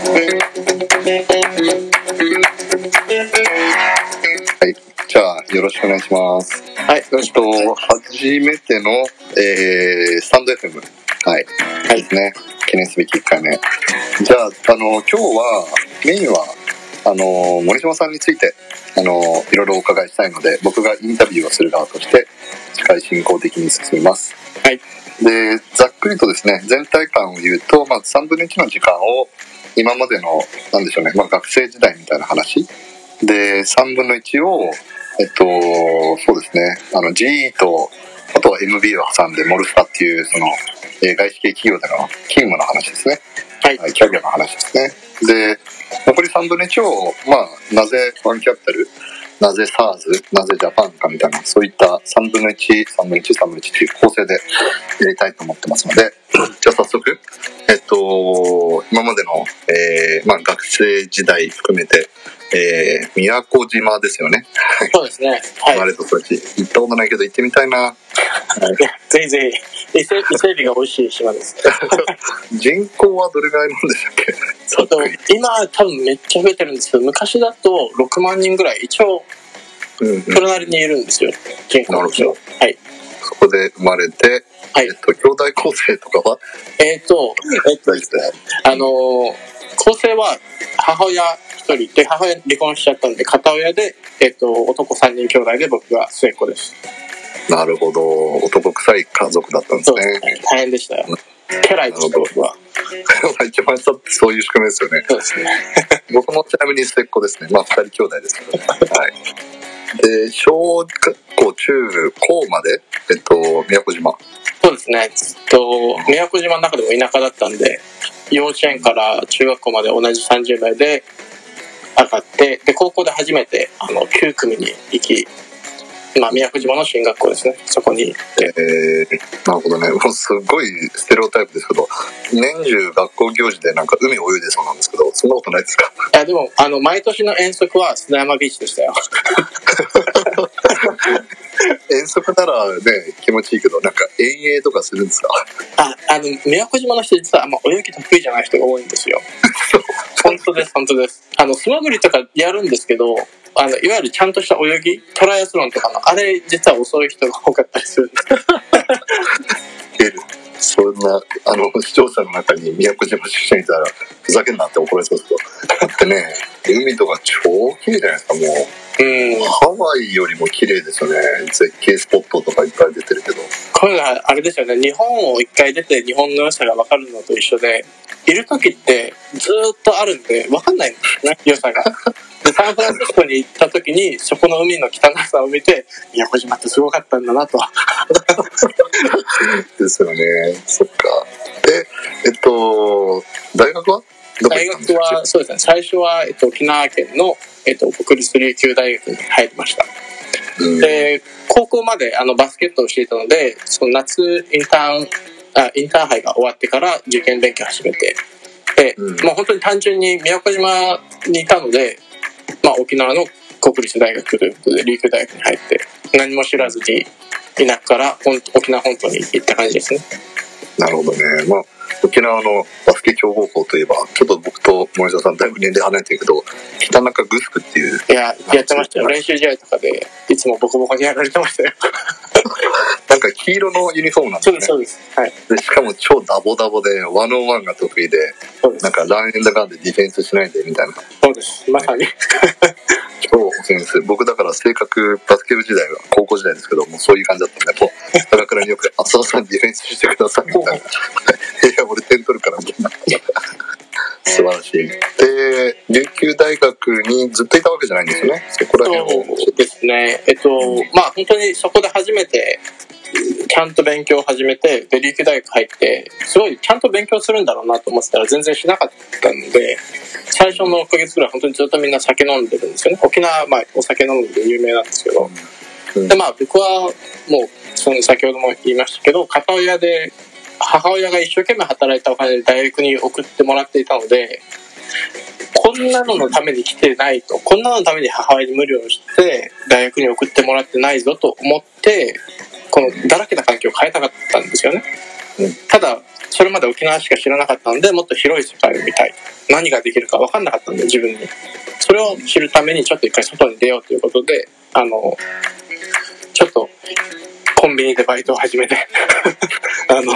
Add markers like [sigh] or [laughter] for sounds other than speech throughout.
はい。じゃあ、よろしくお願いします。はい、えっと、初めての、えー、スタンド FM。はい。はいですね。記念すべき1回目。じゃあ、あの、今日は、メインは、あの、森島さんについて、あの、いろいろお伺いしたいので、僕がインタビューをする側として、司会進行的に進みます。はい。で、ざっくりとですね、全体感を言うと、まあ、3分の1の時間を、今までの、なんでしょうね、まあ、学生時代みたいな話。で、3分の1を、えっと、そうですね、あの、GE と、あとは MB を挟んで、モルファっていう、その、えー外資系企業での勤務の話ですね。はいはい、キャリアの話ですね。で、残り3分の1を、まあ、なぜファンキャピタル、なぜ SARS、なぜジャパンかみたいな、そういった3分の1、3分の1、3分の1っていう構成でやりたいと思ってますので、[clears throat] じゃあ早速、えっと、今までの、えーまあ、学生時代含めて、えー、宮古島ですよね。そうですね。はい。生まれた土地。行ったことないけど行ってみたいな。ぜひぜひ。伊勢伊勢海老が美味しい島です。[laughs] 人口はどれぐらいなんでしたっけ？今多分めっちゃ増えてるんですけど、昔だと6万人ぐらい、一応、うんうんそれなりにいるんですよ。人口としてははい。そこで生まれて、はいえっと、兄弟構成とかは？えっ、と、えっ、とですね、あのー構成は母親一人で、母親離婚しちゃったんで、片親で、えっ、と、男3人兄弟で僕が末っ子です。なるほど。男臭い家族だったんですね。すね。大変でしたよ。家来でした、僕は。[laughs] 一番下ってそういう仕組みですよね。そうですね。僕もちなみに末っ子ですね。まあ、二人兄弟ですけど、ね。[laughs] はい。で、小学校、中高まで、えっと、宮古島。そうですね。ずっと、宮古島の中でも田舎だったんで、幼稚園から中学校まで同じ30代で上がって、で、高校で初めて、あの、9組に行き、まあ、宮古島の進学校ですね。そこに行って。えー、なるほどね。もうすごいステレオタイプですけど、年中学校行事でなんか海泳いでそうなんですけど、そんなことないですか？いや、でも、あの、毎年の遠足は砂山ビーチでしたよ。[laughs] 遠足ならね、気持ちいいけど、なんか遠泳とかするんですか？あ、あの、宮古島の人実は、まあ、泳ぎ得意じゃない人が多いんですよ。[laughs] 本当です、本当です。あの、素潜りとかやるんですけど、あの、いわゆるちゃんとした泳ぎ、トライアスロンとかの、あれ、実は遅い人が多かったりするそんな、あの、視聴者の中に宮古島出身いたら、ふざけんなって怒られそうですけど。だってね、海とか超綺麗じゃないですか、もう。うん。ハワイよりも綺麗ですよね。絶景スポットとかいっぱい出てるけど。これがあれですよね、日本を一回出て日本の良さが分かるのと一緒で、いる時ってずーっとあるんで分かんないんですよね、良さが。[laughs] で、サンフランシスコに行った時に、そこの海の汚さを見て、宮古島ってすごかったんだなと。[laughs] ですよね。そっか。で、えっと、大学は？大学は、そうですね、最初は、えっと、沖縄県の、えっと、国立琉球大学に入りました。うんで、高校まであのバスケットをしていたので、その夏インターン、あインターハイが終わってから受験勉強を始めて、で、うんもう本当に単純に宮古島にいたので、まあ沖縄の国立大学ということで琉球大学に入って、何も知らずに田舎から本沖縄本島に行った感じですね。なるほどね。まあ、沖縄のバスケ強豪校といえば、ちょっと僕と森田さんだいぶ年齢離れてるけど、北中グスクっていう、いや、やってましたよ。練習試合とかで、いつもボコボコにやられてましたよ。なんか黄色のユニフォームなんですそうねです、。そうです。はい。でしかも超ダボダボで、ワンオンワンが得意で、なん。かランエンドガンでディフェンスしないでみたいな。そうです。まさに。[laughs] 超オフェンス。僕だから性格、バスケ部時代は高校時代ですけど、もうそういう感じだったんで、もう、高倉によく、浅田さんディフェンスしてくださいみたいな。素晴らしい。で、琉球大学にずっといたわけじゃないんですよね。そこら辺を。そうですね。えっと、まあ本当にそこで初めて、ちゃんと勉強を始めて、で、琉球大学入って、すごいちゃんと勉強するんだろうなと思ってたら全然しなかったので、最初の1ヶ月ぐらい本当にずっとみんな酒飲んでるんですよね。沖縄はまあお酒飲むんで有名なんですけど。うんで、まあ僕はもう、その先ほども言いましたけど、片親で、母親が一生懸命働いたお金で大学に送ってもらっていたので、こんなののために来てないと、こんなのために母親に無理をして大学に送ってもらってないぞと思って、このだらけた環境を変えたかったんですよね。ただそれまで沖縄しか知らなかったのでもっと広い世界を見たい。何ができるか分かんなかったんで自分に。それを知るためにちょっと一回外に出ようということであのちょっとコンビニでバイトを始めて。[laughs] あの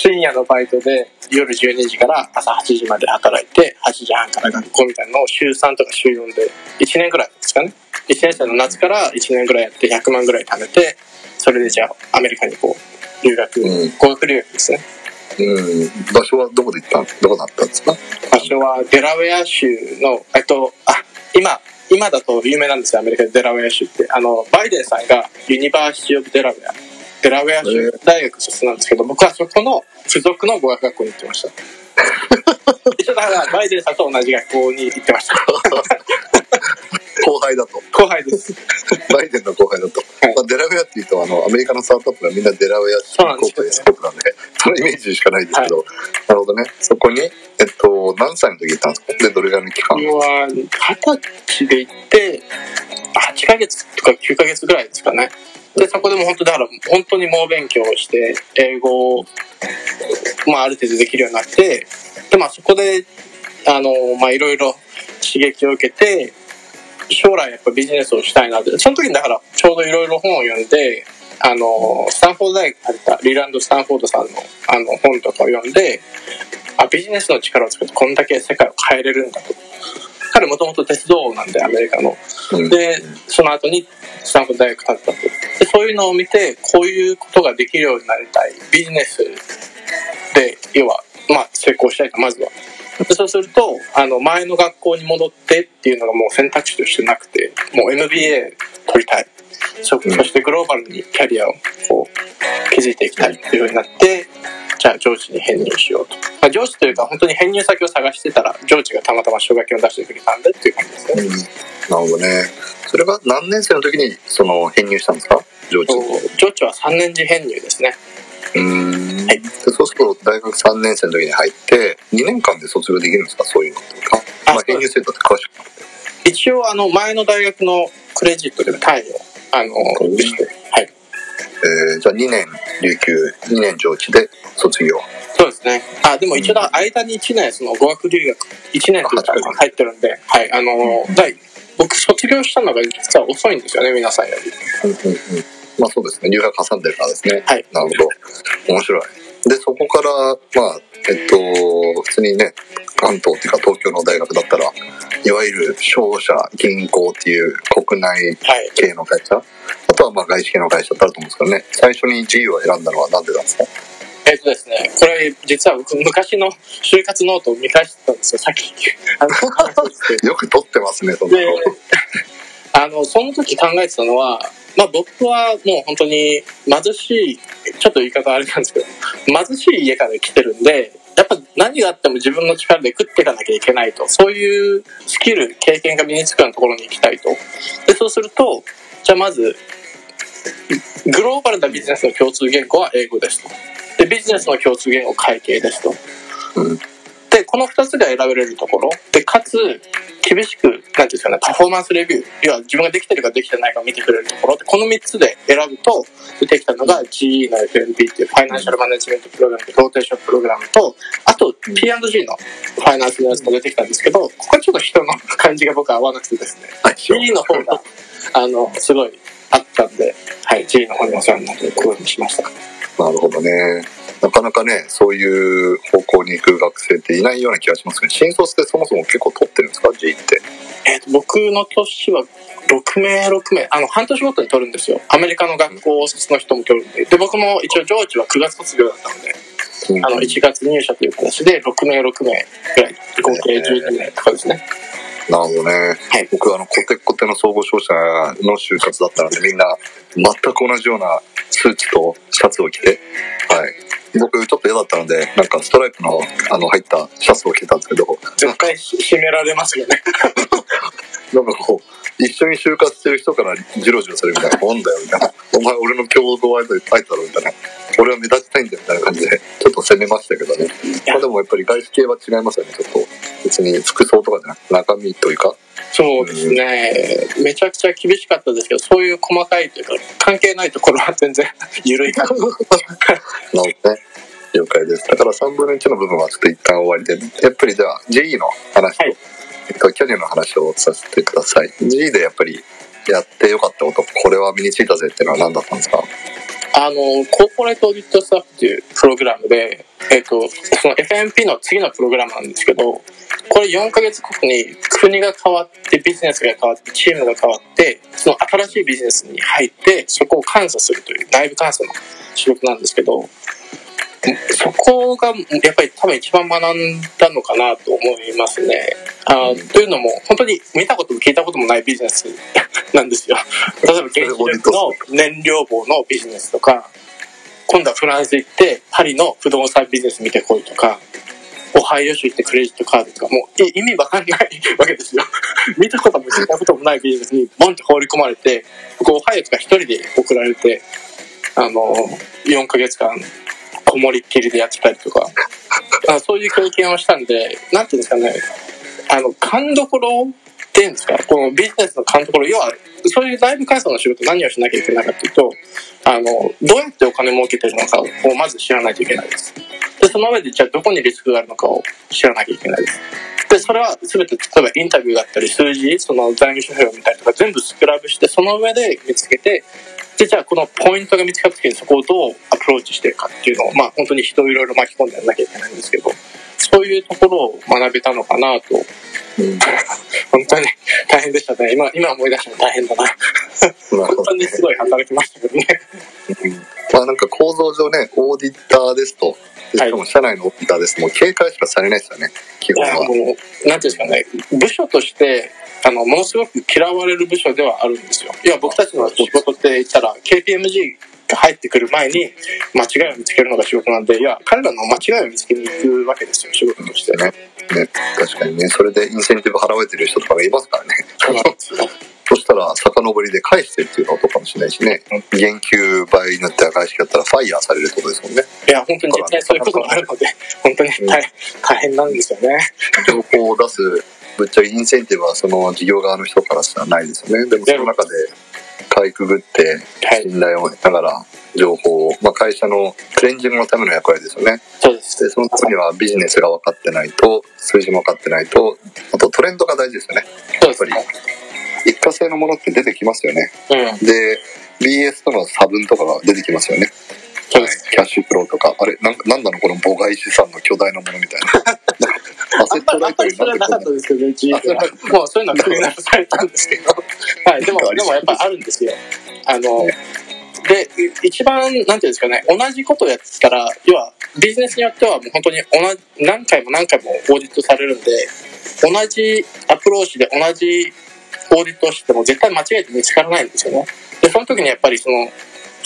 深夜のバイトで夜12時から朝8時まで働いて8時半から学校みたいなのを週3とか週4で1年ぐらいですかね。1年生の夏から1年ぐらいやって100万ぐらい貯めてそれでじゃあアメリカにこう留学、うん。語学留学ですね。うん。場所はどこで行ったん？どこだったんですか？場所はデラウェア州のえっとあ今今だと有名なんですよアメリカでデラウェア州って。あのバイデンさんが University of Delaware デラウェア州大学卒なんですけど僕はそこの付属の語学学校に行ってました。一緒だからバイデンさんと同じ学校に行ってました後輩だと。後輩です。バイデンの後輩だと。はい。まあ、デラウェアっていうと、あの、アメリカのスタートアップがみんなデラウェアそうなんですよ高校でスポーツなんで、そのイメージしかないですけど、なるほどね。そこに、えっと、何歳の時行ったんですか？で、どれぐらいの期間？僕は二十歳で行って8ヶ月とか9ヶ月ぐらいですかねでそこでも本当だから本当に猛勉強をして英語を、まあ、ある程度できるようになってで、まあ、そこであの、まあ、いろいろ刺激を受けて将来やっぱビジネスをしたいなってその時にだからちょうどいろいろ本を読んであのスタンフォード大学入ったリランド・スタンフォードさんのあの本とかを読んであビジネスの力を使ってこんだけ世界を変えれるんだと。彼もともと鉄道王なんでアメリカの。うん。でその後にスタンフォード大学立ったと。でそういうのを見てこういうことができるようになりたい。ビジネスで要はまあ成功したいとまずは。でそうするとあの前の学校に戻ってっていうのがもう選択肢としてなくてもう MBA 取りたいそそしてグローバルにキャリアをこう築いていきたいっていうふうになってじゃあ上司に編入しようと、まあ、上司というか本当に編入先を探してたら上司がたまたま奨学金を出してくれたんでっていう感じですね、うんなるほどね。それが何年生の時に、その、編入したんですか？上智。上智は3年次編入ですねうーん。はいでそうすると、大学3年生の時に入って、2年間で卒業できるんですか？そういうのって。あ、あまあ、編入制度って詳しく。一応あの前の大学のクレジットというか単位をあのはいえーじゃあ2年琉球、2年上智で卒業。そうですねあでも一応だ間に1年その語学留学1年っていうかあ入ってるんではいあの第僕卒業したのが実は遅いんですよね皆さんよりうんうんうん。まあそうですね。留学挟んでるからですね。はいなるほど。面白い。で、そこから、まあ、えっと、普通にね、関東っていうか東京の大学だったら、いわゆる商社、銀行っていう国内はい系の会社、あとはまあ外資系の会社ってあると思うんですけどね、最初に G を選んだのはなんでなんですか？えっとですねこれ実は僕昔の就活ノートを見返してたんですよ。さっき。あの [laughs] よく撮ってますね、その。あのその時考えてたのは、まあ、僕はもう本当に貧しいちょっと言い方あれなんですけど貧しい家から来てるんでやっぱ何があっても自分の力で食っていかなきゃいけないとそういうスキル経験が身につくようなところに行きたいと。でそうするとじゃあまずグローバルなビジネスの共通言語は英語ですと。でビジネスの共通言語は会計ですと。うん。でこの2つが選べれるところ。でかつ厳しくなんていうんですかねパフォーマンスレビュー要は自分ができてるかできてないかを見てくれるところでこの3つで選ぶと出てきたのが GE の FNP っていうファイナンシャルマネジメントプログラムローテーションプログラムとあと P&G のファイナンスのやつが出てきたんですけどここはちょっと人の感じが僕は合わなくてですね。はい、G の方があのすごいあったんで、はい、G の方にお世話になってこういうふうにしました。なるほどね。なかなかね、そういう方向に行く学生っていないような気がしますけど、新卒ってそもそも結構取ってるんですか ?G って。えーと僕の年は6名6名あの半年ごとに取るんですよアメリカの学校卒の人も取るんでで僕も一応上智は9月卒業だったのでうんあの1月入社という形で6名6名ぐらい合計12名とかですねなるほどね。はい僕はあの、コテコテの総合商社の就活だったので、みんな全く同じようなスーツとシャツを着て、はい。僕ちょっと嫌だったので、なんかストライプのあの入ったシャツを着てたんですけど、絶対締められますよね [laughs] なんかこう、一緒に就活してる人からジロジロするみたいな、なんだよみたいな。お前俺の競合相手に書いてだろみたいな。俺は目立ちたいんだよみたいな感じで、ちょっと攻めましたけどね。まあでもやっぱり外資系は違いますよね、ちょっと。別に服装とかじゃなくて中身というか。そうですねめちゃくちゃ厳しかったですけどそういう細かいというか関係ないところは全然 [laughs] 緩い感じなるほどね。い了解です。だから3分の1の部分はちょっと一旦終わりで、やっぱりじゃあ GE の話と、はいえっと、キャリアの話をさせてください。G でやっぱりやってよかったこと、これは身についたぜっていうのは何だったんですか？あの、コーポレートオーディットスタッフっていうプログラムで、えっ、と、その FMP の次のプログラムなんですけど、これ4ヶ月後に国が変わって、ビジネスが変わって、チームが変わって、その新しいビジネスに入って、そこを監査するという、内部監査の仕事なんですけど、そこがやっぱり多分一番学んだのかなと思いますね。あというのも、本当に見たことも聞いたこともないビジネス [laughs] なんですよ。例えば原子力の燃料棒のビジネスとか、今度はフランス行ってパリの不動産ビジネス見てこいとか、オハイオ州行ってクレジットカードとか、もうい意味わかんないわけですよ。[laughs] 見たことも聞いたこともないビジネスにボンって放り込まれて、僕オハイオとか一人で送られて、あの、4ヶ月間、こもりっきりでやってたりとか、あそういう経験をしたんで、なんていうんですかね、あの、勘どころっていうんですか、このビジネスの勘どころ、要は、そういう内部改装の仕事何をしなきゃいけないかっていうと、あの、どうやってお金儲けてるのかをまず知らないといけないです。で、その上で、じゃあどこにリスクがあるのかを知らなきゃいけないです。で、それは全て、例えばインタビューだったり、数字、その財務諸表を見たりとか、全部スクラブして、その上で見つけて、で、じゃあこのポイントが見つかった時にそこをどうアプローチしていくかっていうのを、まあ本当に人をいろいろ巻き込んでやらなきゃいけないんですけど、そういうところを学べたのかなと、本当に大変でしたね。今、今思い出しても大変だな。本。当にすごい働きましたけどね。うんまあなんか構造上ね、オーディターですと、でしかも社内のオーディターですと、もう警戒しかされないですよね、基本は。もう、なんていうんですかね、部署として、あの、ものすごく嫌われる部署ではあるんですよ。いや、僕たちの仕事って言ったら、KPMG が入ってくる前に、間違いを見つけるのが仕事なんで、いや、彼らの間違いを見つけに行くわけですよ、仕事として。ね。ね、確かにね、それでインセンティブ払われてる人とかがいますからね。そしたら、遡りで返してるっていうことかもしれないしね。減給倍になって赤い式だったらファイヤーされるってことですもんね。いや、本当に実際そういうことがあるので、本当に大大変なんですよね。情報を出す、ぶっちゃけインセンティブはその事業側の人からしたらないですよね。でもその中で、かいくぐって、はい。信頼を得ながら、情報を、まあ会社のクレンジングのための役割ですよね。そうです。で、その時にはビジネスが分かってないと、数字も分かってないと、あとトレンドが大事ですよね。そうですね。一過性のものって出てきますよね。うん。で、BS との差分とかが出てきますよね。キャッシュフローとか、あれ、なんなんなのこの母外資産の巨大なものみたいな。アセットあんまり、あんまりそれはなかったですけど、うちは。もうそういうのはクリアされたんですけど。はい。でも、でもやっぱりあるんですよ。あの、で、一番、なんていうんですかね、同じことをやってたら、要は、ビジネスによってはもう本当に同じ、何回も何回もオーディットされるんで、同じアプローチで同じオーディットをしても絶対間違えて見つからないんですよね。で、その時にやっぱりその、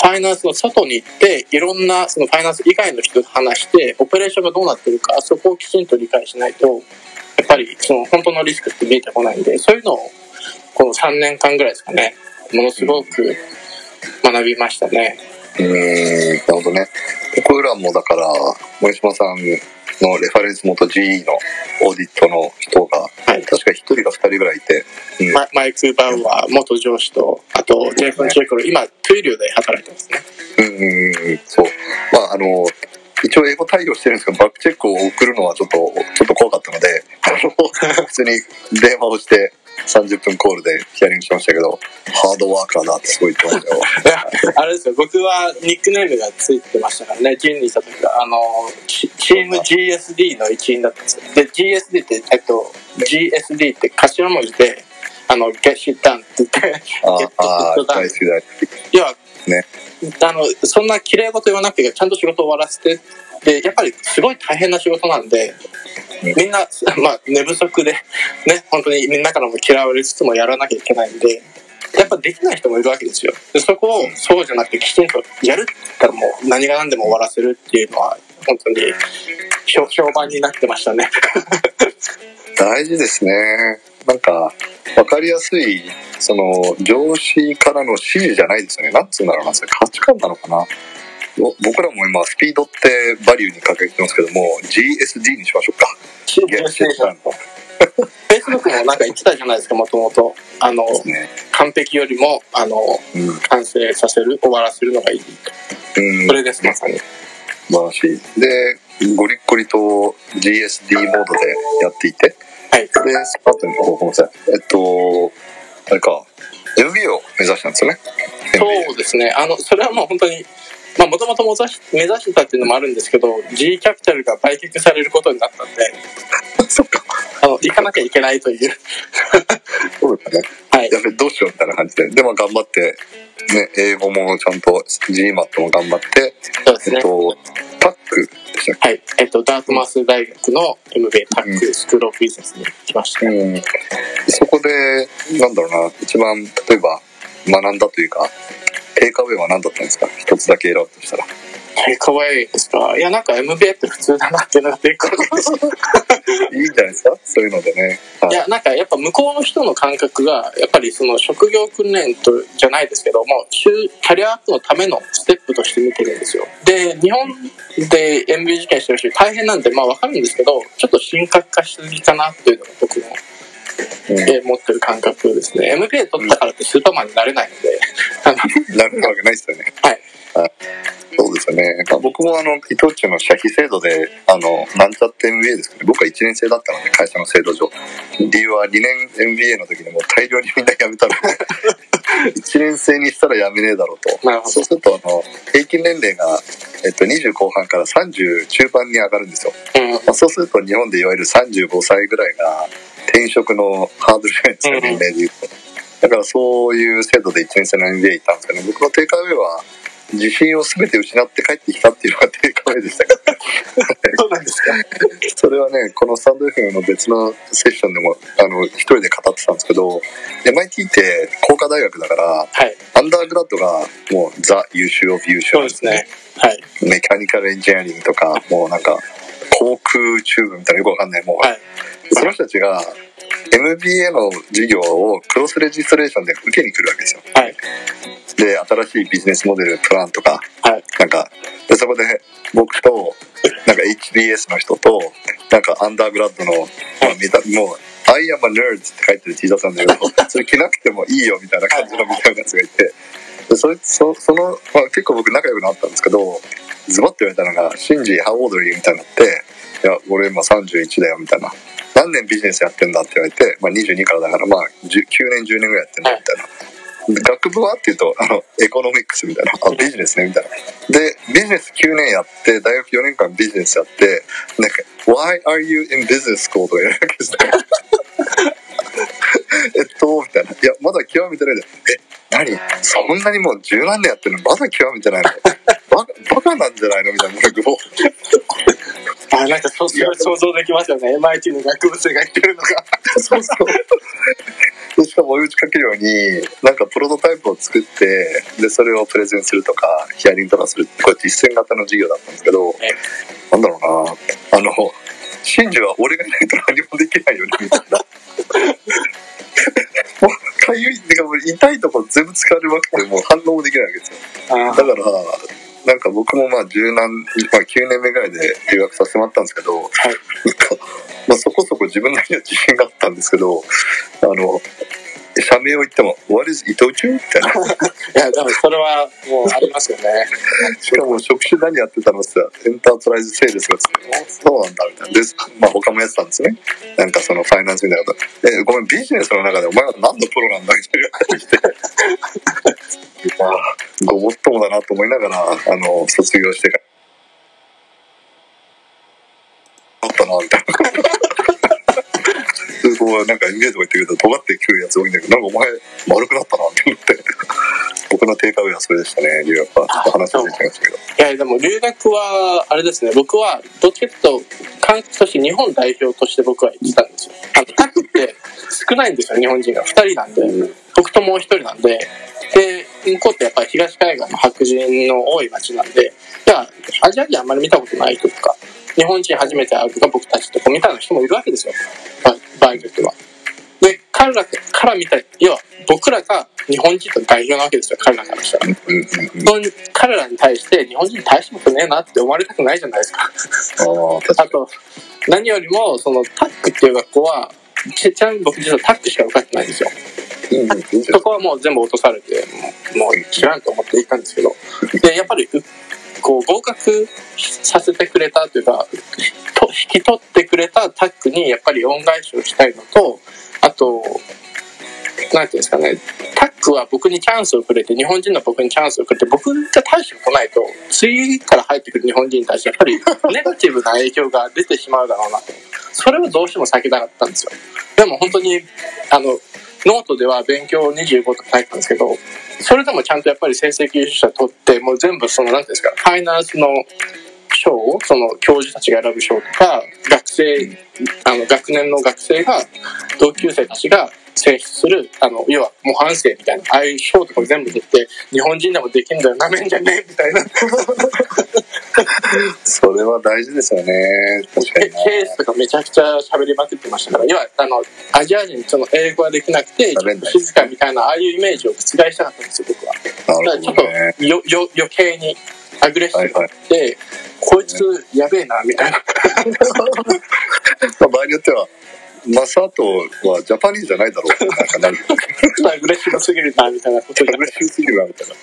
ファイナンスの外に行って、いろんなそのファイナンス以外の人と話して、オペレーションがどうなってるか、そこをきちんと理解しないと、やっぱりその本当のリスクって見えてこないんで、そういうのを、この3年間ぐらいですかね、ものすごく学びましたね。うん、なるほどね。僕らもだから、森島さんのレファレンス元 GE のオーディットの人が、はい確か1人か2人ぐらいいて、うんママイク・バウアー元上司と、あと、ジェイフン・チェイクル、今、トゥイリューで働いてますね。うんそう。まあ、あの、一応英語対応してるんですけど、バックチェックを送るのはちょっと、ちょっと怖かったので、あの、普通に電話をして、30分コールでヒアリングしましたけど、ハードワーカーだってすごい言ってましたよ。い [laughs] やあれですよ、僕はニックネームがついてましたからね、ジンにいた時は、あの、チチーム GSD の一員だったんですよ。で、GSD って、えっと、GSD って頭文字で、あの、get shit done って言って、ああ大好き大好き。要は、ねあの、そんな綺麗事言わなくて、ちゃんと仕事を終わらせて、で、やっぱりすごい大変な仕事なんで、みんな、まあ、寝不足で、ね、本当にみんなからも嫌われつつもやらなきゃいけないんで、やっぱできない人もいるわけですよ。でそこをそうじゃなくてきちんとやるって言ったらもう何が何でも終わらせるっていうのは、本当に評評判になってましたね。[laughs] 大事ですね。なんか、わかりやすい、その、上司からの指示じゃないですよね。なんつうんだろうな、それ価値観なのかな。ぼ僕らも今、スピードってバリューに掲げてますけども、GSD にしましょうか。Facebook [laughs] もなんか言ってたじゃないですか、もともと。あの、ね。完璧よりも、あの、うん。完成させる、終わらせるのがいいと。うんそれです、まさに。素晴らしい。で、ゴリッゴリと GSD モードでやっていて、はい。で、スパートに、ごめんなさい。えっと、あれか、MBA を目指したんですよね。そうですね。あの、それはもう本当に、まあ、もともと目指してたっていうのもあるんですけど、G キャピタルが売却されることになったんで、[laughs] そっか。あの、行かなきゃいけないという。そうだね。はい。やべ、どうしようみたいな感じで。でも頑張って、ね、英語もちゃんと GMAT も頑張って、そうですね。えっと、タックでしたっはい。えっと、ダートマス大学の MBA タックスクールオブビジネスに来ました。けうん。そこで、なんだろうな、一番、例えば、学んだというか、テイクアウェイは何だったんですか？一つだけ選ぶとしたら。テイクアウェイですか？いや、なんか MBA って普通だなっていうのがテイクアウェイです。いいんじゃないですか？そういうのでね。はいや、なんかやっぱ向こうの人の感覚が、やっぱりその職業訓練とじゃないですけども、就キャリアアップのためのステップとして見てるんですよ。で、日本で MBA 受験してる人大変なんで、まあわかるんですけど、ちょっと深刻化しすぎかなっていうのが僕の、うんえー持ってる感覚ですね。MBA 取ったからってスーパーマンになれないので、なるわけないですよね。はい。そうですよね。まあ僕もあの、伊藤忠の社費制度で、あの、なんちゃって MBA ですけど、僕は1年生だったので、会社の制度上。理由は2年 MBA の時にもう大量にみんな辞めたので、[laughs] 1年生にしたら辞めねえだろうと。そうすると、あの、平均年齢が、えっと、20後半から30中盤に上がるんですよ。うん、まあ、そうすると日本でいわゆる35歳ぐらいが転職のハードルじゃないですか、うん年齢で言うと。だからそういう制度で1年生の MBA 行ったんですけど、僕のテイクアウェイは自信を全て失って帰ってきたっていうのがテイクアウェイでしたから。そうなんですか。[laughs] それはね、このスタンド FM の別のセッションでも、あの、一人で語ってたんですけど、MIT って工科大学だから、はい。アンダーグラッドがもうザ優秀オブ優秀そうですね。はい。メカニカルエンジニアリングとか、もうなんか、航空チューブみたいなよくわかんない、もう、はい。その人たちが MBA の授業をクロスレジストレーションで受けに来るわけですよ。はい。で、新しいビジネスモデル、プランとか、はい。なんか、で、そこで僕と、なんか HBS の人と、なんかアンダーグラッドの、まあ見たもう、I am a nerd って書いてる T シャツなんだけど、[laughs] それ着なくてもいいよみたいな感じのみたいなやつがいて、でそれそその、まあ、結構僕仲良くなったんですけど、ズバッと言われたのが、シンジ、ハオードリーみたいになって、いや、俺今31だよみたいな。何年ビジネスやってんだって言われて、まあ22からだから、まあ9年、10年ぐらいやってんだみたいな。学部はって言うと、あの、エコノミックスみたいな。あ、ビジネスねみたいな。で、ビジネス9年やって、大学4年間ビジネスやって、なんか、Why are you in business school? とか言われるわけですね。[laughs] えっと、みたいな。いや、まだ極めてないで。え、何？そんなにもう十何年やってるの？まだ極めてないの？[laughs] バカバカなんじゃないの？みたいな。[laughs] あ、なんかそう、それ想像できますよね。MIT の学部生が言ってるのが。そうそう。でしかも追い打ちかけるように、なんかプロトタイプを作って、で、それをプレゼンするとか、ヒアリングとかするこれ実践型の授業だったんですけど、えなんだろうな、あの、真珠は俺がいないと何もできないよね、みたいな。かゆい、てかもう痛いとこ全部疲れまくって、もう反応もできないわけですよ。あだから、なんか僕もまあ十何、まあ9年目ぐらいで留学させてもらったんですけど、なんか、まあそこそこ自分なりの自信があったんですけど、あの、社名を言っても、What is 伊藤忠みたいな。[laughs] いや、でもそれはもうありますよね。[laughs] しかも職種何やってたのってエンタープライズセールスがそうなんだ、みたいな。で、まあ他もやってたんですね。なんかそのファイナンスみたいなこと。え、ごめん、ビジネスの中でお前は何のプロなんだみたいな感じで。まあ、ごもっともだなと思いながら、あの、卒業してから。あったな、みたいな。でこうなんか NBA とか言ってくると尖ってくるやつ多いんだけどなんかお前丸くなったなって思って [laughs] 僕のテイクアウェイはそれでしたね留学はちょっと話が出ちゃいましたけどいや、でも留学は、あれですね、僕はどっちかというと、感覚として日本代表として僕は行ってたんですよ。あの、タックって少ないんですよ、日本人が。2人なんで。僕ともう1人なんで。で、向こうってやっぱり東海岸の白人の多い街なんで、いや、アジア人あんまり見たことない人とか、日本人初めて会うとか僕たちとかみたいな人もいるわけですよ。場場合によっては。で、彼らから見たら、要は僕らが日本人と代表なわけですよ、彼らからしたら。うんうんうんその彼らに対して日本人大したことねえなって思われたくないじゃないですか。ああと、何よりも、そのタックっていう学校は、ちちなみに僕実はタックしか受かってないんですよ。にうんそこはもう全部落とされて、もう知らんと思って行ったんですけど。で、やっぱり、うここう合格させてくれたというかと引き取ってくれたタッグにやっぱり恩返しをしたいのとあとなんていうんですかねタッグは僕にチャンスをくれて日本人の僕にチャンスをくれて僕が大したことないと次から入ってくる日本人に対してやっぱり [laughs] ネガティブな影響が出てしまうだろうなと。それをどうしても避けたかったんですよ。でも本当にあのノートでは勉強25とか書いてたんですけどそれでもちゃんとやっぱり成績優秀者取ってもう全部その何ていうんですかファイナンスの賞をその教授たちが選ぶ賞とか学生あの学年の学生が同級生たちが選出するあの要は模範生みたいなああいう賞とかも全部出て日本人でもできんだよなめんじゃねえみたいな。[laughs] それは大事ですよね。確かになケースとかめちゃくちゃ喋りまくってましたから要はあのアジア人その英語ができなくて静かみたいなああいうイメージを覆したかったんですよ僕は。ちょっなるほどね。とよよ余計にアグレッシブになって、こいつやべえなみたいな。[laughs] まあ場合によってはマサトはジャパニーズじゃないだろう [laughs] なんかなるアグレッシブすぎるなみたいなことアグレッシブすぎるなみたいな。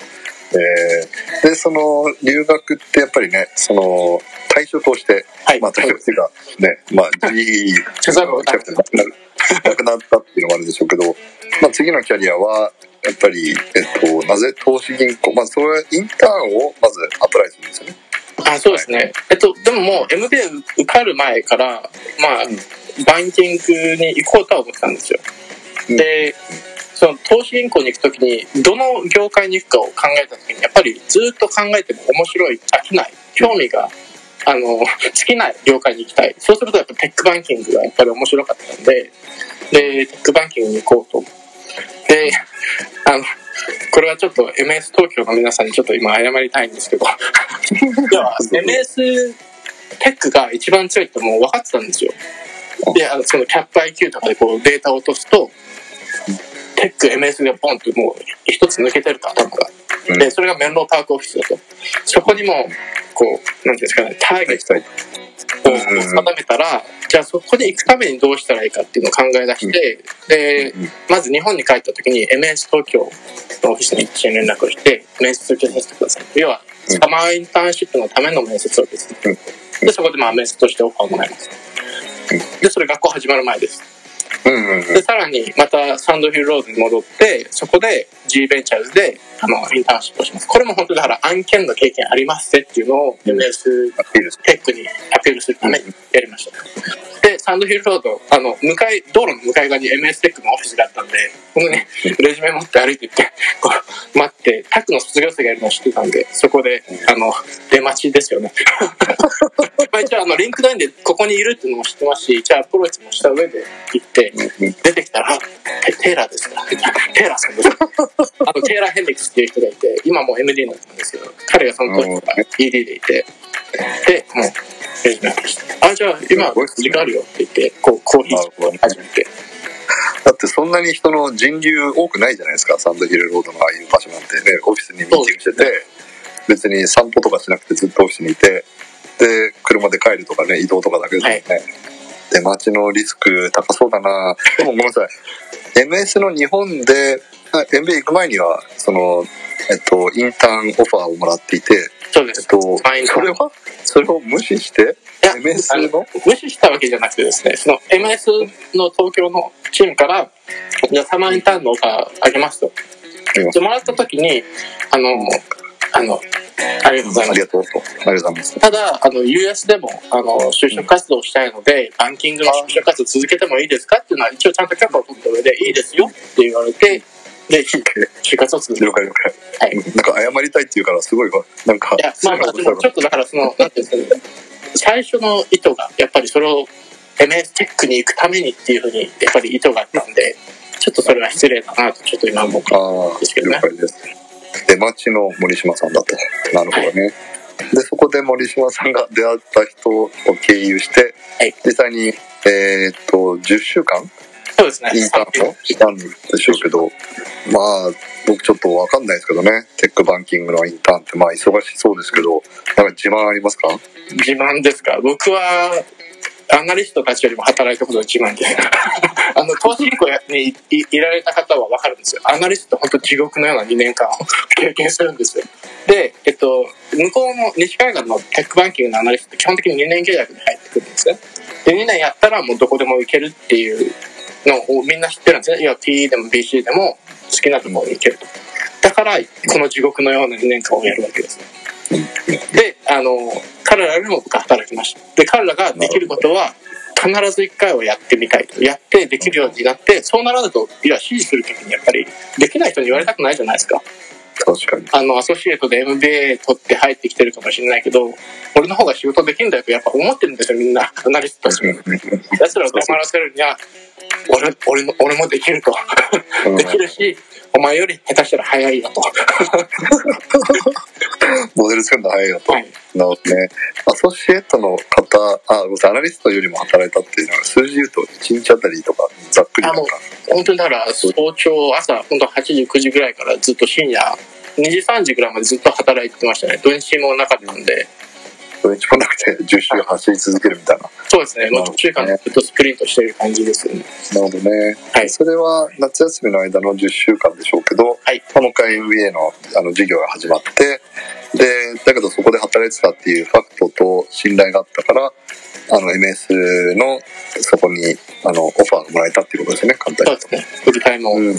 えーでその留学ってやっぱりねその退職をして、はい。まあ退職っていうかねまあ G せざるを得ないキャプテンなくなくなったっていうのもあるんでしょうけど、まあ、次のキャリアはやっぱり、えっと、なぜ投資銀行まあそれはインターンをまずアプライするんですよねあそうですね。えっとでももう MBA 受かる前からまあ、うん。バンキングに行こうとは思ってたんですよ。うん。でその投資銀行に行く時にどの業界に行くかを考えた時にやっぱりずっと考えても面白い飽きない興味があの好きな業界に行きたい。そうするとやっぱテックバンキングがやっぱり面白かったんででテックバンキングに行こうとであのこれはちょっと MS 東京の皆さんにちょっと今謝りたいんですけど。[laughs] では MS テックが一番強いってもう分かってたんですよ。であのそのキャップ IQ とかでこうデータを落とすとテック MS がポンってもう一つ抜けてると頭が。うん。でそれがメンローパークオフィスだと。そこにもこうなんていうんですかねターゲットをうん定めたらじゃあそこに行くためにどうしたらいいかっていうのを考え出してでうんまず日本に帰った時に MS 東京のオフィスに一緒に連絡をして面接を受けさせてください。要はうん。サマーインターンシップのための面接を受けさせてでそこでまあ面接としてオファーをもらいます。でそれ学校始まる前です。でさらにまたサンドヒルロードに戻ってそこで G ベンチャーズであのインターンシップをします。これも本当だから案件の経験ありますぜっていうのを MS テックにアピールするためにやりました。で Sand Hill Road あの向かい道路の向かい側に MS テックのオフィスがあったんでこのねレジュメ持って歩いてってこう待ってタックの卒業生がいるのを知ってたんでそこであの出待ちですよね。[laughs] まあ一応あの LinkedIn でここにいるっていうのも知ってますし一応アプローチもした上で行ってうん出てきたら「テテイラーですか?」テイラーさんです。あとテイラー・ヘンリックスっていう人がいて今もう MD になんですけど彼がその時から ED でいてでもうレジュメ渡してあじゃあ今時間あるよ」って言ってこうコーヒー始めて。だってそんなに人の人流多くないじゃないですかサンドヒルロードのああいう場所なんて。ねオフィスにミーティングしてて別に散歩とかしなくてずっとオフィスにいてで車で帰るとかね移動とかだけですよね、で街のリスク高そうだな。でもごめんなさい。MS の日本であ MBA 行く前にはそのえっとインターンオファーをもらっていてそうです。えっとそれは？それを無視して？いや MS あの？の無視したわけじゃなくてですねその MS の東京のチームからじゃあサマーインターンのオファーあげます。とでもらった時にあのあのありがとうございます。ありがとうと。ありがとうございます。ただあの US でもあの就職活動をしたいのでバンキングの就職活動続けてもいいですかっていうのは一応ちゃんと許可を取った上でいいですよって言われてで就活を続ける了解了解はいなんか謝りたいっていうからすごいわ。なんかいやまあまあでもちょっとだからそのなんていうんですかね。最初の意図がやっぱりそれを MS テックに行くためにっていうふうにやっぱり意図があったんでちょっとそれは失礼だなとちょっと今思うああですけど。ね了解です出待ちの森島さんだと。なるほどね、でそこで森島さんが出会った人を経由して、はい。実際にえーっと10週間そうですね。インターンをしたんでしょうけどまあ僕ちょっと分かんないですけどね。テックバンキングのインターンってまあ忙しそうですけどなんか自慢ありますか？自慢ですか？僕はアナリストたちよりも働いたことが一番で。[laughs] あの投資銀行にいいられた方は分かるんですよ。アナリスト本当地獄のような2年間を [laughs] 経験するんですよ。で、えっと、向こうの西海岸のテックバンキングのアナリストって基本的に2年契約で入ってくるんですね。で2年やったらもうどこでも行けるっていうのをみんな知ってるんですね。要は PE でも BC でも好きなところに行けると。だからこの地獄のような2年間をやるわけです。であの彼らよりも僕は働きました。で彼らができることは必ず1回はやってみたいと。やってできるようになってそうならないといや指示する時にやっぱりできない人に言われたくないじゃないですか。確かに。あのアソシエイトで MBA 取って入ってきてるかもしれないけど俺の方が仕事できるんだよとやっぱ思ってるんですよみんな。アナリストたちも奴らを黙らせるには俺俺の俺もできると。できるしお前より下手したら早いよと [laughs] モデル作るの早いよと。はいなるほどね。アソシエイトの方、あ、ごめんなさいアナリストよりも働いたっていうのは、数字言うと1日あたりとか、ざっくりなんか。本当にだから早朝朝本当8時9時ぐらいからずっと深夜2時3時ぐらいまでずっと働いてましたね土日もなかったんで土日もなくて10週走り続けるみたいな。そうですね。もう途中からずっとスプリントしてる感じですよね。なるほどね。はいそれは夏休みの間の10週間でしょうけど、はい。まあもう一回 MBA のあの授業が始まって、で、だけどそこで働いてたっていうファクトと信頼があったから、あの MS のそこにあのオファーがもらえたっていうことですよね、簡単にそう。ですね。フルタイムをい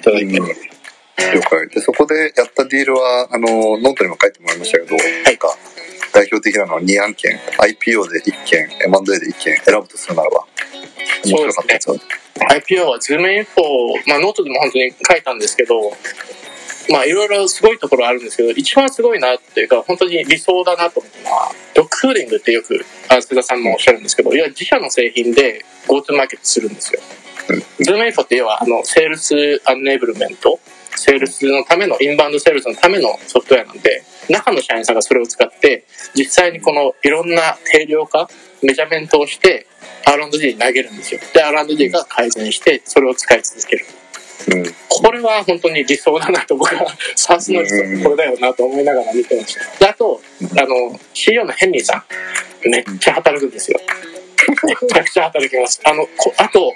ただいて、うん。了解。でそこでやった deal はあのノートにも書いてもらいましたけど、なんか代表的なのは2案件 IPO で1件 M&A で1件選ぶとするならば面白かったやつは、IPO は ZoomInfo まあノートでも本当に書いたんですけどまあいろいろすごいところあるんですけど一番すごいなっていうか本当に理想だなと思ったのは dogfooding ってよくあ須田さんもおっしゃるんですけどいや自社の製品で GoTo マーケットするんですよ。ZoomInfo って要はあの sales enablement セールスのための inbound sales のためのソフトウェアなんで中の社員さんがそれを使って実際にこのいろんな定量化 measurement をして R&D に投げるんですよ。で R&D が改善してそれを使い続ける。うん。これは本当に理想だなと僕は SaaS の理想これだよなと思いながら見てました。であとあの CEO のヘンリーさん。めっちゃ働くんですよ。めちゃくちゃ働きます。あのこあと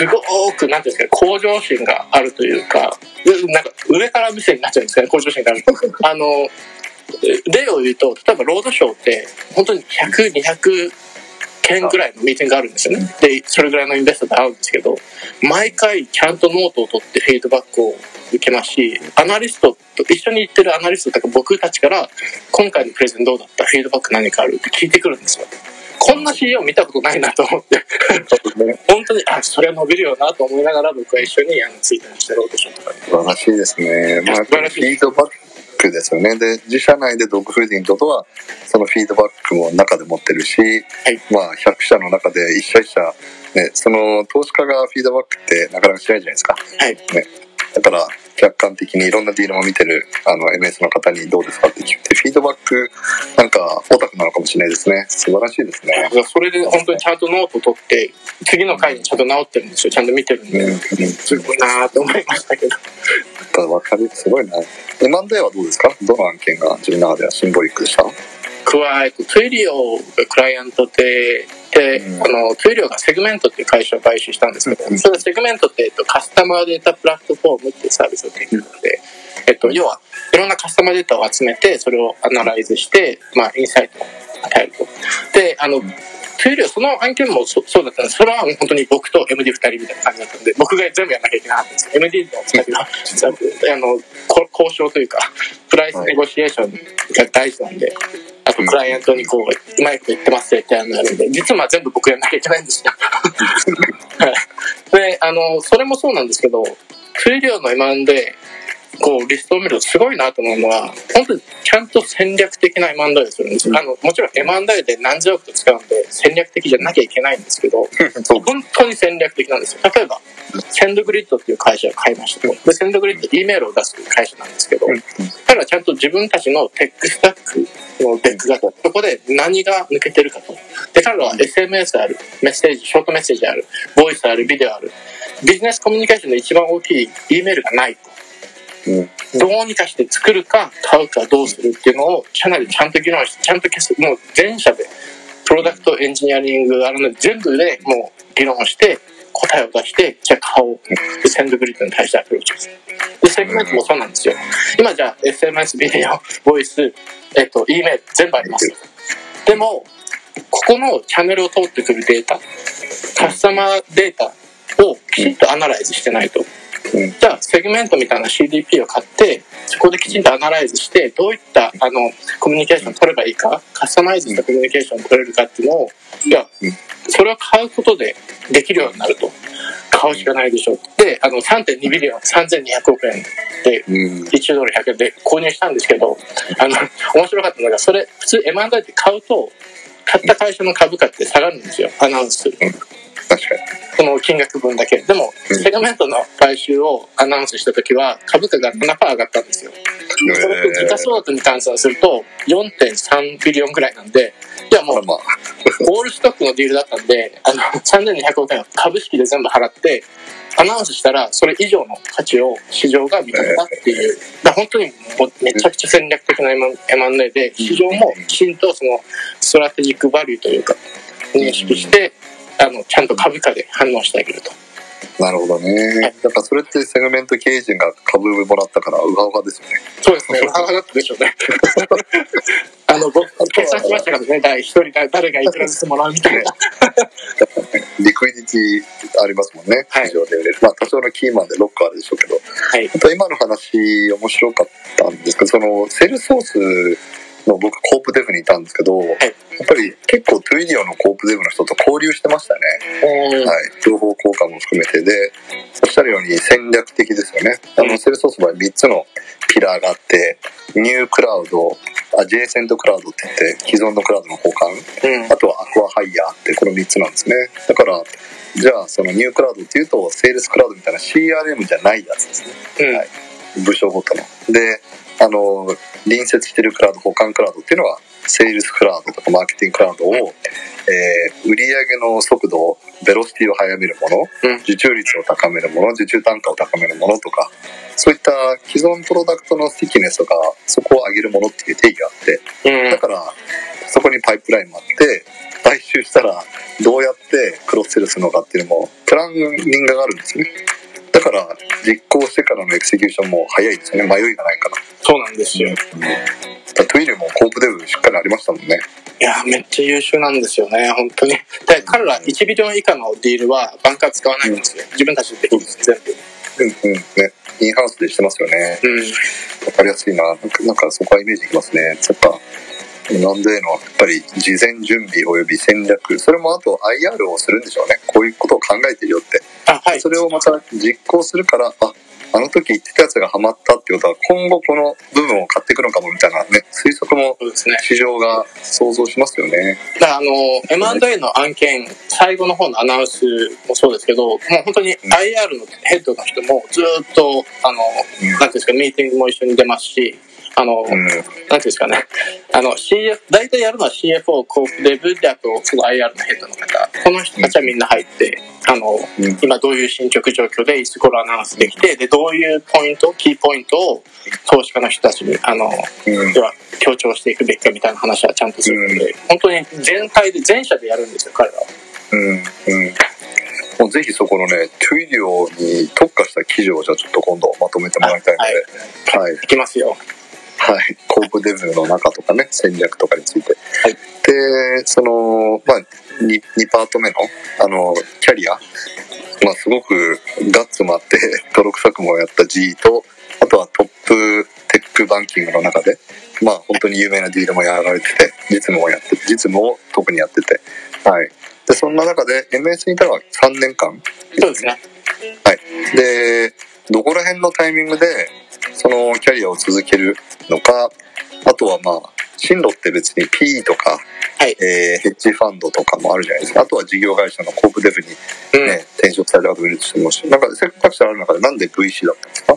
すごくなんていうんですかね向上心があるというかうなんか上から目線になっちゃうんですかね向上心がある [laughs] あの例を言うと例えばロードショーって本当に100200件ぐらいのミーティングがあるんですよね。でそれぐらいの investor で会うんですけど毎回ちゃんとノートを取ってフィードバックを受けますしアナリストと一緒に行ってるアナリストとか僕たちから今回のプレゼンどうだった？フィードバック何かある？って聞いてくるんですよこんな CEO 見たことないなと思って。本当にあそれは伸びるよなと思いながら僕は一緒にあのついてましたロードショーとかに素晴らしいですね。まあ、フィードバックですよね。で、自社内でドッグフーディングとは、そのフィードバックも中で持ってるし、い。まあ、100社の中で一社一社、ね、その投資家がフィードバックってなかなかしないじゃないですか。はい。ね、だから客観的にいろんな deal も見てるあの MS の方にどうですかって聞いてフィードバックなんかオタクなのかもしれないですね。素晴らしいですね。それで本当にちゃんとノート取って次の回にちゃんと直ってるんですよ。ちゃんと見てるんうん、でうん、すごいなと思いましたけど。わかるすごいな。M&A はどうですか？どの案件が自分の中では symbolic でした？加えて Twilio がクライアントでで、うん。あの Twilio が Segment っていう会社を買収したんですけど、うん。それ Segment って、えっと、 customer data platform っていうサービスを提供して、えっと、要はいろんな customer data を集めてそれを analyze して、まあ、 insight を与えると。であの Twilio その案件もそそうだったんです。それは本当に僕と MD2 人みたいな感じだったんで僕が全部やんなきゃいけなかったんです。MD の2人はあのこ交渉というか price negotiation が大事なんで、あとクライアントにこう、うまいこと言ってますよってあるんで、実は全部僕やんなきゃいけないんですよ。[laughs] はい。で、あの、それもそうなんですけど、 Twilio の M&A、こう、リストを見るとすごいなと思うのは、本当にちゃんと戦略的な M&A をするんですよ。あの、もちろん M&A で何十億と使うんで、戦略的じゃなきゃいけないんですけど、本当に戦略的なんですよ。例えば、 SendGrid っていう会社を買いましたと。で、 SendGrid E メールを出す会社なんですけど、彼らはちゃんと自分たちの tech stack の deck があってそこで何が抜けてるかと。で、彼らは SMS ある、メッセージ、ショートメッセージある、ボイスある、ビデオある。ビジネスコミュニケーションの一番大きい E メールがないと。どうにかして作るか買うかどうするっていうのを社内でちゃんと議論してちゃんと消すもう全社でプロダクトエンジニアリングあるので全部でもう議論して答えを出してじゃあ買おう SendGrid に対してアプローチですで Segment もそうなんですよ。今じゃあ SMS ビデオボイス、えっと、E メール全部ありますでもここのチャンネルを通ってくるデータ customer data をきちんと analyze してないと。うんじゃあ Segment みたいな CDP を買ってそこできちんと analyze してどういったあのコミュニケーションを取ればいいかカスタマイズしたコミュニケーションを取れるかっていうのをいやうん。それを買うことでできるようになると。買うしかないでしょう。であの3.2 billion 3200億円でうん。1ドル100円で購入したんですけどあの面白かったのがそれ普通 M&A って買うと買った会社の株価って下がるんですよ。アナウンスする。と確かに。この金額分だけ。でもうん。セグメントの買収をアナウンスした時は株価が7%上がったんですよ。それと時価総額に換算すると4.3ビリオンぐらいなんでいやもうまあまあ。オールストックのディールだったんであの3200億円を株式で全部払ってアナウンスしたらそれ以上の価値を市場が認めたっていう、だから本当にもうめちゃくちゃ戦略的な M&A で市場もきちんとそのストラテジックバリューというか認識してあのちゃんと株価で反応してあげると。なるほどね。やっぱそれってセグメント経営陣が株もらったからうがうがですよね。そうですね、母だったでしょうね。[laughs] あの、僕、計算しましたからね、第一人が誰がいくらずつもらうみたいな。liquidity ありますもんね。はい。まあ多少のキーマンでロックあるでしょうけど。はい。あと今の話面白かったんですけどその Salesforce の僕 corp dev にいたんですけど、やっぱり結構トゥイディオのコープデブの人と交流してましたね、はい、情報交換も含めてでおっしゃるように戦略的ですよね。あの Salesforce の場合3つの pillar があって new cloud adjacent cloud って言って既存のクラウドの互換。うん。あとは acqui-hire ってこの3つなんですね。だからじゃあその new cloud っていうと Sales Cloud みたいな CRM じゃないやつですね。うん。はい。部署ごとの。であの隣接してるクラウド補完クラウドっていうのは Sales Cloud とか Marketing Cloud を、えー売上の速度 velocity を速めるものうん。受注率を高めるもの受注単価を高めるものとかそういった既存プロダクトの stickiness とかそこを上げるものっていう定義があってうんだ。からそこにパイプラインもあって買収したらどうやってクロスセルするのかっていうのもプランニングがあるんですねだから実行してからの execution も早いですよね迷いがないからそうなんですよ。だ Twilio も corp dev しっかりありましたもんねいや、めっちゃ優秀なんですよね、本当に。で、彼ら1 billion 以下の deal は banker 使わないんですよ。自分たちでできるんです、全部。うんうんね in-house でしてますよねうん。わかりやすいななんかそこはイメージいきますねやっぱなんでのやっぱり事前準備および戦略それもあと IR をするんでしょうねこういうことを考えてるよってあ、はい。それをまた実行するからああの時言ってたやつがハマったってことは今後この部分を買っていくのかもみたいなね推測もそうですね。市場が想像しますよね。だからあの M&A の案件最後の方のアナウンスもそうですけどもう本当に IR のヘッドの人もずっとあの、うん。なんていうんですかミーティングも一緒に出ますしあの、うん。なんていうんですかね。あの CF 大体やるのは CFO コープデブであとその IR のヘッドの方。この人たちはみんな入ってあのうん。今どういう進捗状況でいつ頃アナウンスできてでどういうポイントキーポイントを投資家の人たちにあのうん。要は強調していくべきかみたいな話はちゃんとするので、本当に全体で全社でやるんですよ彼らは。うん。うん。もうぜひそこのね Twilio に特化した記事をじゃあちょっと今度まとめてもらいたいので。はい、いきますよはい、 corp dev の中とかね戦略とかについて、はい。でそのまあ 2, 2パート目のあのキャリア。まあすごくガッツもあって [laughs] 泥臭くもやった G とあとは top tech banking の中でまあ本当に有名な deal もやられてて実務をやってて実務を特にやってて。はい。でそんな中で MS にいたのは3年間。そうですね。はい、でどこら辺のタイミングでそのキャリアを続けるのかあとはまあ進路って別に PE とか、はい。えーヘッジファンドとかもあるじゃないですか。あとは事業会社のコープデブに、うん。ね転職された方もいるとしなんかせっかくある中でなんで VC だったんですか？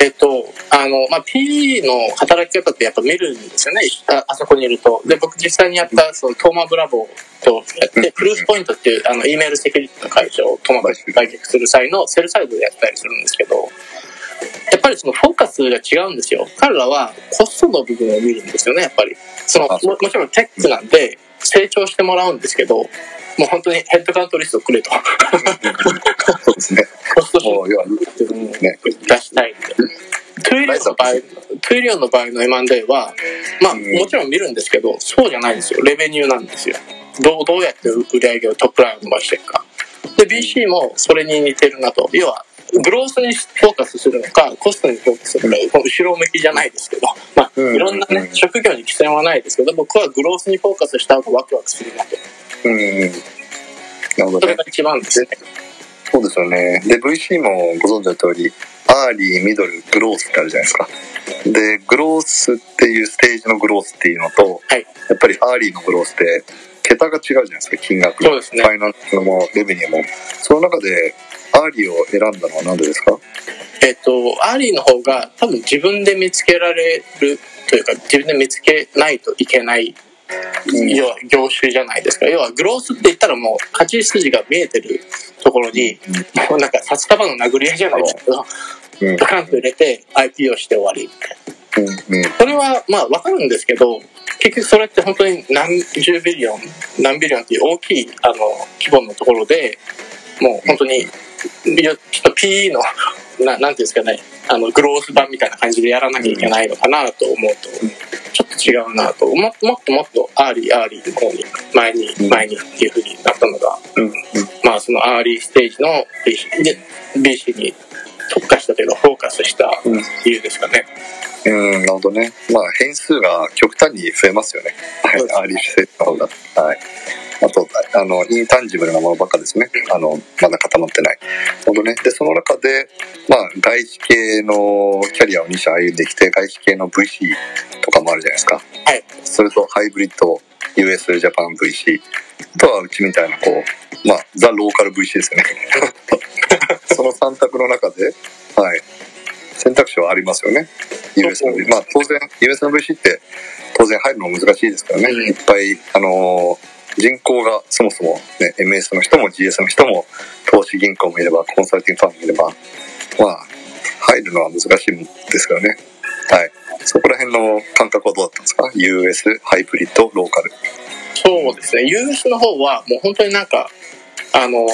えっとあの、まあ、PE の働き方ってやっぱ見るんですよね。ああそこにいると。で僕実際にやったそのトーマブラボーとやって、うん。プルーフポイントっていうあの E メールセキュリティの会社をトーマが売却する際のセルサイドでやったりするんですけどやっぱりそのフォーカスが違うんですよ彼らはコストの部分を見るんですよねやっぱりそのももちろんテックなんで成長してもらうんですけどもう本当にヘッドカウントリストくれとそうですね。コストもう、要は、ね出したいんで。Twilio の場合、 Twilio の場合の M&A は、まあ、うんもちろん見るんですけど、そうじゃないんですよ。 revenue なんですよ。どう、どうやって売り上げを top line を伸ばしていくか。で、 VC もそれに似てるなと。要は、 growth にフォーカスするのか、コストにフォーカスするのか、後ろ向きじゃないですけど、まあ、うんいろんなねう、ん職業に貴賤はないですけど、僕は growth にフォーカスした方がワクワクするなと。うん。なるほどねそれが。一番ですね。そうですよね。で、VC もご存知の通り、 early、middle、growth ってあるじゃないですか。で、 growth っていうステージの growth っていうのと、はいやっぱり early の growth って、桁が違うじゃないですか、金額そうですねファイナンスも、 revenue も。その中で、 early を選んだのは何でですか？えっと、 early の方が多分自分で見つけられるというか自分で見つけないといけない、うん要は業種じゃないですか要は growth って言ったらもう勝ち筋が見えてるところに、もうなんか札束の殴り合いじゃないですけどうん。ドカンと入れて IP をして終わりみたいなうん。うん。それはまあ分かるんですけど結局それって本当に何十 billion 何 billion っていう大きいあの規模のところでもう本当にちょっと PE のななんていうんですかねあの growth 版みたいな感じでやらなきゃいけないのかなと思うとちょっと違うなとももっともっと early early の方に前にうん前にっていうふうになったのがうん。まあそのアーリーステージの BC に特化したというかフォーカスしたうん理由ですかね。うん、なるほどね。まあ、変数が極端に増えますよね。はい early stage の方が。はい。あと、あの、 intangible なものばっかですね。あの、まだ固まってない。ほどね。で、その中で、まあ、外資系のキャリアを2社歩んできて、外資系の VC とかもあるじゃないですか。はい。それと、ハイブリッド US ジャパン VC。あとは、うちみたいな、こう、まあ、ザ・ローカル VC ですよね。[laughs] その3択の中で、はい。選択肢はありますよね。US の VC。まあ当然、US の VC って当然入るの難しいですからね。うんいっぱい、あのー人口がそもそもね、MS の人も GS の人も投資銀行もいれば、コンサルティングファンもいれば、まあ、入るのは難しいんですけどね。はい。そこら辺の感覚はどうだったんですか ?US、ハイブリッド、ローカル。そうですね US の方はもう本当になんかあの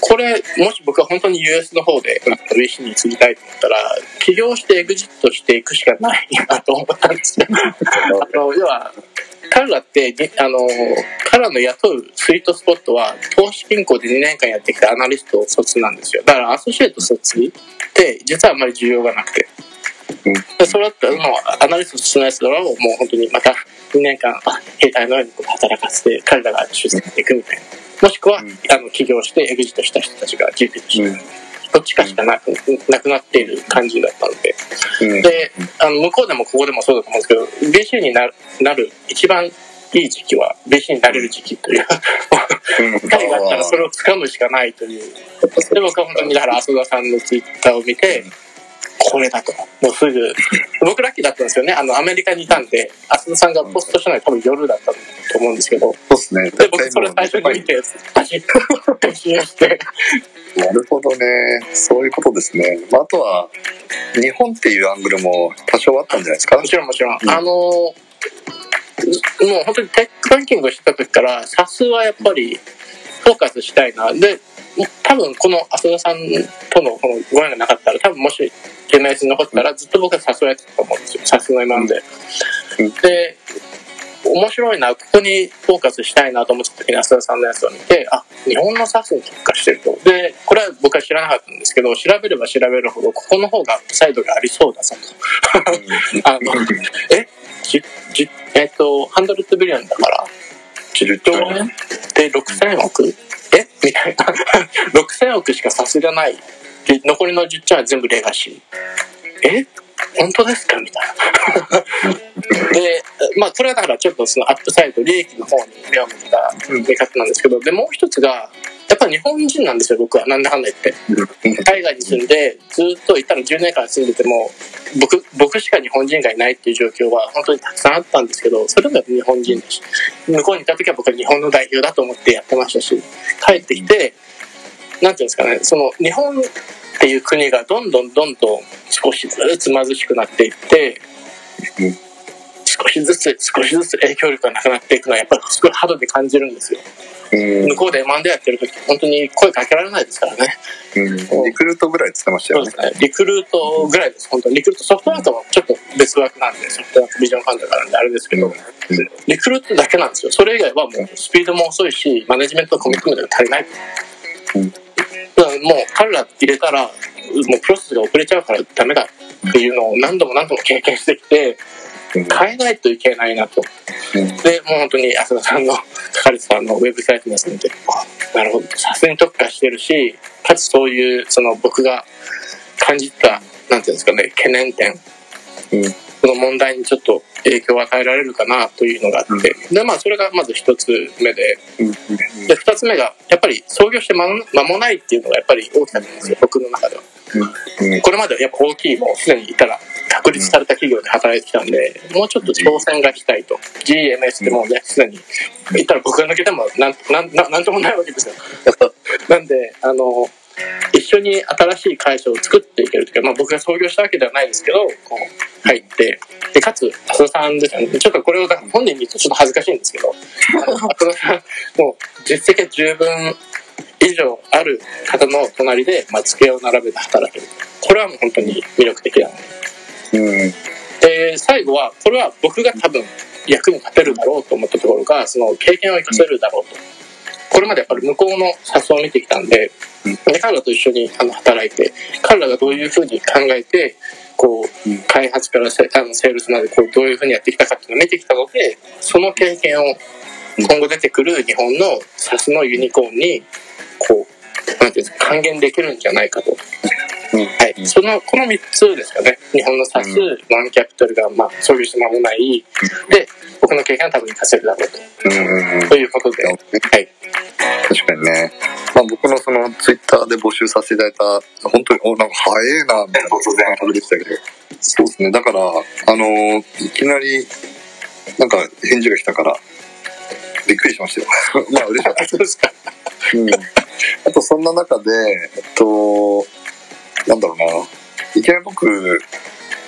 これもし僕は本当に US の方で VC に継ぎたいと思ったら起業してエグジットしていくしかないなと思ったんですよ [laughs] あの要は彼らってにあの彼らの雇うスイートスポットは投資銀行で2年間やってきたアナリスト卒なんですよ。だからアソシエイト卒って実はあんまり需要がなくて。うん。でそれだったらもうアナリストしないやつらをもう本当にまた2年間あ兵隊のように働かせて彼らが出世していくみたいな。もしくは、うん。あの起業してエグジットした人たちが GP として、うんどっちかしかなくなくなっている感じだったので。うん。であの向こうでもここでもそうだと思うんですけど BC になるなる一番いい時期は BC になれる時期という。うん。機会があったらそれを掴むしかないという。で僕は本当にだから浅田さんのツイッターを見てこれだと。もうすぐ僕ラッキーだったんですよね。あのアメリカにいたんで浅田さんがポストしたのは多分夜だったと思うんですけど。そうですね。で僕それ最初に見てパチッと返信してなるほどね。そういうことですね。まあ、あとは、日本っていうアングルも多少あったんじゃないですか？もちろんもちろん、うん。あのもう本当にテックバンキングをしてた時からさすはやっぱりフォーカスしたいな。で多分この浅田さんとのこのご縁がなかったら多分もし MS に残ってたらずっと僕はさすをやってたと思うんですよ。さすの今まで、うん。で面白いなここにフォーカスしたいなと思った時に浅田さんのやつを見てあ日本の SAS に特化してると。でこれは僕は知らなかったんですけど調べれば調べるほどここの方がアップサイドがありそうだぞと。[laughs] あのえじじえっと100ビリオンだから切るとで6000億？え？みたいな。[laughs] 6000億しかさすがない。で残りの10兆は全部レガシー。え？本当ですか？みたいな。[laughs] でまあこれはだからちょっとそのアップサイド利益の方に目を向けた見方なんですけどでもう一つがやっぱり日本人なんですよ僕は。なんだかんだ言って。海外に住んでずっといたら10年間住んでても僕僕しか日本人がいないっていう状況は本当にたくさんあったんですけどそれでも日本人だし向こうにいた時は僕は日本の代表だと思ってやってましたし帰ってきてなんていうんですかねその日本っていう国がどんどんどんどん少しずつ貧しくなっていってうん。少しずつ少しずつ影響力がなくなっていくのはやっぱりすごい肌で感じるんですようん。向こうで M&A やってる時本当に声かけられないですからね。うん。リクルートぐらいって言ってましたよね。ね。リクルートぐらいです。本当にリクルートソフトバンクはちょっと別枠なんでソフトバンクビジョンファンドからなんであれですけど、リクルートだけなんですよ。それ以外はもうスピードも遅いしマネジメントのコミットメントが足りない。うん。だからもう彼ら入れたらもうプロセスが遅れちゃうからダメだっていうのを何度も何度も経験してきてうん変えないといけないなと。うん。でもう本当に浅田さんの書かれてたあのウェブサイトのやつ見てあなるほど。さすがに特化してるしかつそういうその僕が感じたなんていうんですかね懸念点。うん。この問題にちょっと影響を与えられるかなというのがあって、でまあそれがまず一つ目で。うん。で二つ目がやっぱり創業して間も間もないっていうのがやっぱり大きかったんですよ僕の中ではうんこれまではやっぱ大きいもうすでにいたら確立された企業で働いてきたんでもうちょっと挑戦がしたいと。GMS ってもうねすでに言ったら僕が抜けてもなんなんなんなんともないわけですよ。なんであの一緒に新しい会社を作っていけるというか、まあ、僕が創業したわけではないですけどこう入ってでかつ浅田さんですよね。ちょっとこれを本人に言うとちょっと恥ずかしいんですけど浅田さんもう実績が十分以上ある方の隣で、まあ、机を並べて働けるこれはもう本当に魅力的なのうん。で最後はこれは僕が多分役に立てるだろうと思ったところがその経験を生かせるだろうと。これまでやっぱり向こうの発想を見てきたんでうん。で彼らと一緒にあの働いて彼らがどういうふうに考えてこううん。開発からセあのセールスまでこうどういうふうにやってきたかっていうのを見てきたのでその経験を今後出てくる日本の SASS のユニコーンにこうなんていうんですか還元できるんじゃないかと。うん。はい、そのこの3つですかね。日本の SAS、うん。ワンキャピタルが、まあ、創業して間もない。で僕の経験は多分活かせるだろううん。とということで、はい、確かにね、まあ、僕のそのツイッターで募集させていただいた本当におなんか早いなみたいな突然感じでしたけど。そうですね。だからあのいきなりなんか返事が来たからびっくりしましたよ。[laughs] まあ嬉しかった。ですかうん、あとそんな中でえっとなんだろうな。いきなり僕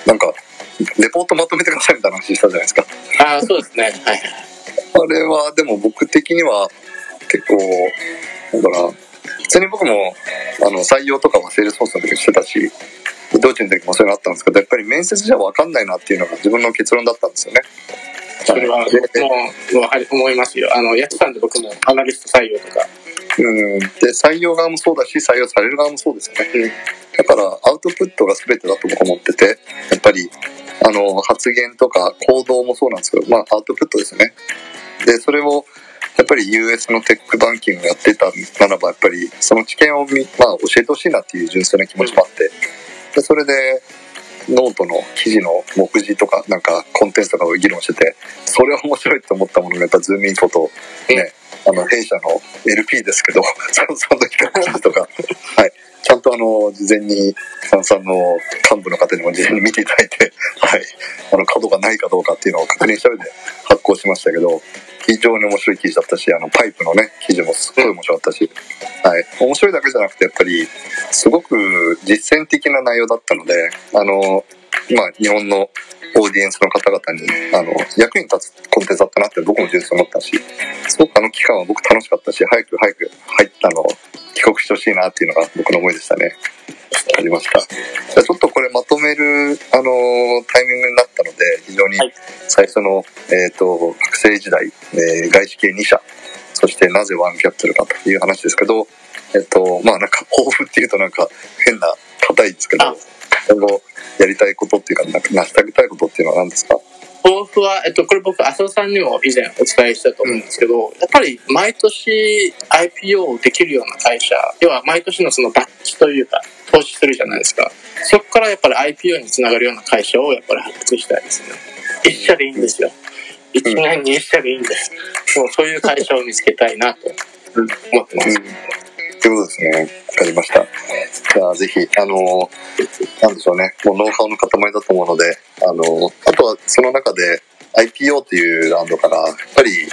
なんかレポートまとめてくださいみたいな話したじゃないですか。あそうですね。はいあれはでも僕的には結構なんだろうな。普通に僕もあの採用とかは Salesforce の時してたし道中の時もそういうのあったんですけどやっぱり面接じゃ分かんないなっていうのが自分の結論だったんですよね。それはでもう思いますよ。あのやってたんで僕もアナリスト採用とかうん、で採用側もそうだし採用される側もそうですよね、だからアウトプットが全てだと僕思っててやっぱりあの発言とか行動もそうなんですけどまあアウトプットですね。でそれをやっぱり US のテックバンキングをやってたならばやっぱりその知見を、まあ、教えてほしいなっていう純粋な気持ちもあって。でそれでノートの記事の目次とかなんかコンテンツとかを議論しててそれは面白いと思ったものがやっぱ ZoomInfo とね、あの弊社の LP ですけど [laughs] その時から記事とか [laughs] はい。ちゃんとあの事前に Sansan の幹部の方にも事前に見ていただいてはい。あの角がないかどうかっていうのを確認した上で発行しましたけど非常に面白い記事だったしあのパイプのね記事もすごい面白かったし、はい、面白いだけじゃなくてやっぱりすごく実践的な内容だったのであのまあ日本のオーディエンスの方々にあの役に立つコンテンツだったなって僕も純粋に思ったしすごくあの期間は僕楽しかったし早く早く入ったの帰国してほしいなっていうのが僕の思いでしたね。ありました。じゃあちょっとこれまとめるあのタイミングになったので非常にはい。最初の、えー、と学生時代、えー外資系2社そしてなぜワンキャピタルかという話ですけどえっ、とまあなんか抱負っていうとなんか変な硬いですけどあ。今後やりたいことっていうかなんか成し遂げたいことっていうのは何ですか？抱負は、えっと、これ僕浅田さんにも以前お伝えしたと思うんですけど、やっぱり毎年 IPO できるような会社要は毎年のそのバッジというか投資するじゃないですか。そこからやっぱり IPO につながるような会社をやっぱり発掘したいですね。一社でいいんですよ。1年に1社でいいんです。もうそういう会社を見つけたいなと思ってます、うん。ということですね。わかりました。じゃあ、ぜひ、あの、なんでしょうね、もうノウハウの塊だと思うので、あの、あとはその中で IPO っていうラウンドから、やっぱり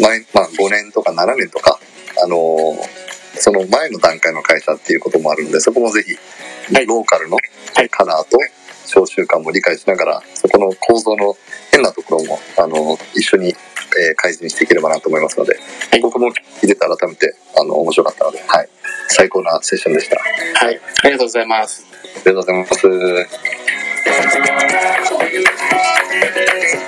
前、まあ、5年とか7年とか、あの、その前の段階の会社っていうこともあるので、そこもぜひ、はいローカルのはいカラーと、小習慣も理解しながらそこの構造の変なところもあの一緒に、えー改善していければなと思いますので、はい僕も聞いてて改めてあの面白かったので、はい、最高なセッションでした。あはい。ありがとうございます。りがとうございます。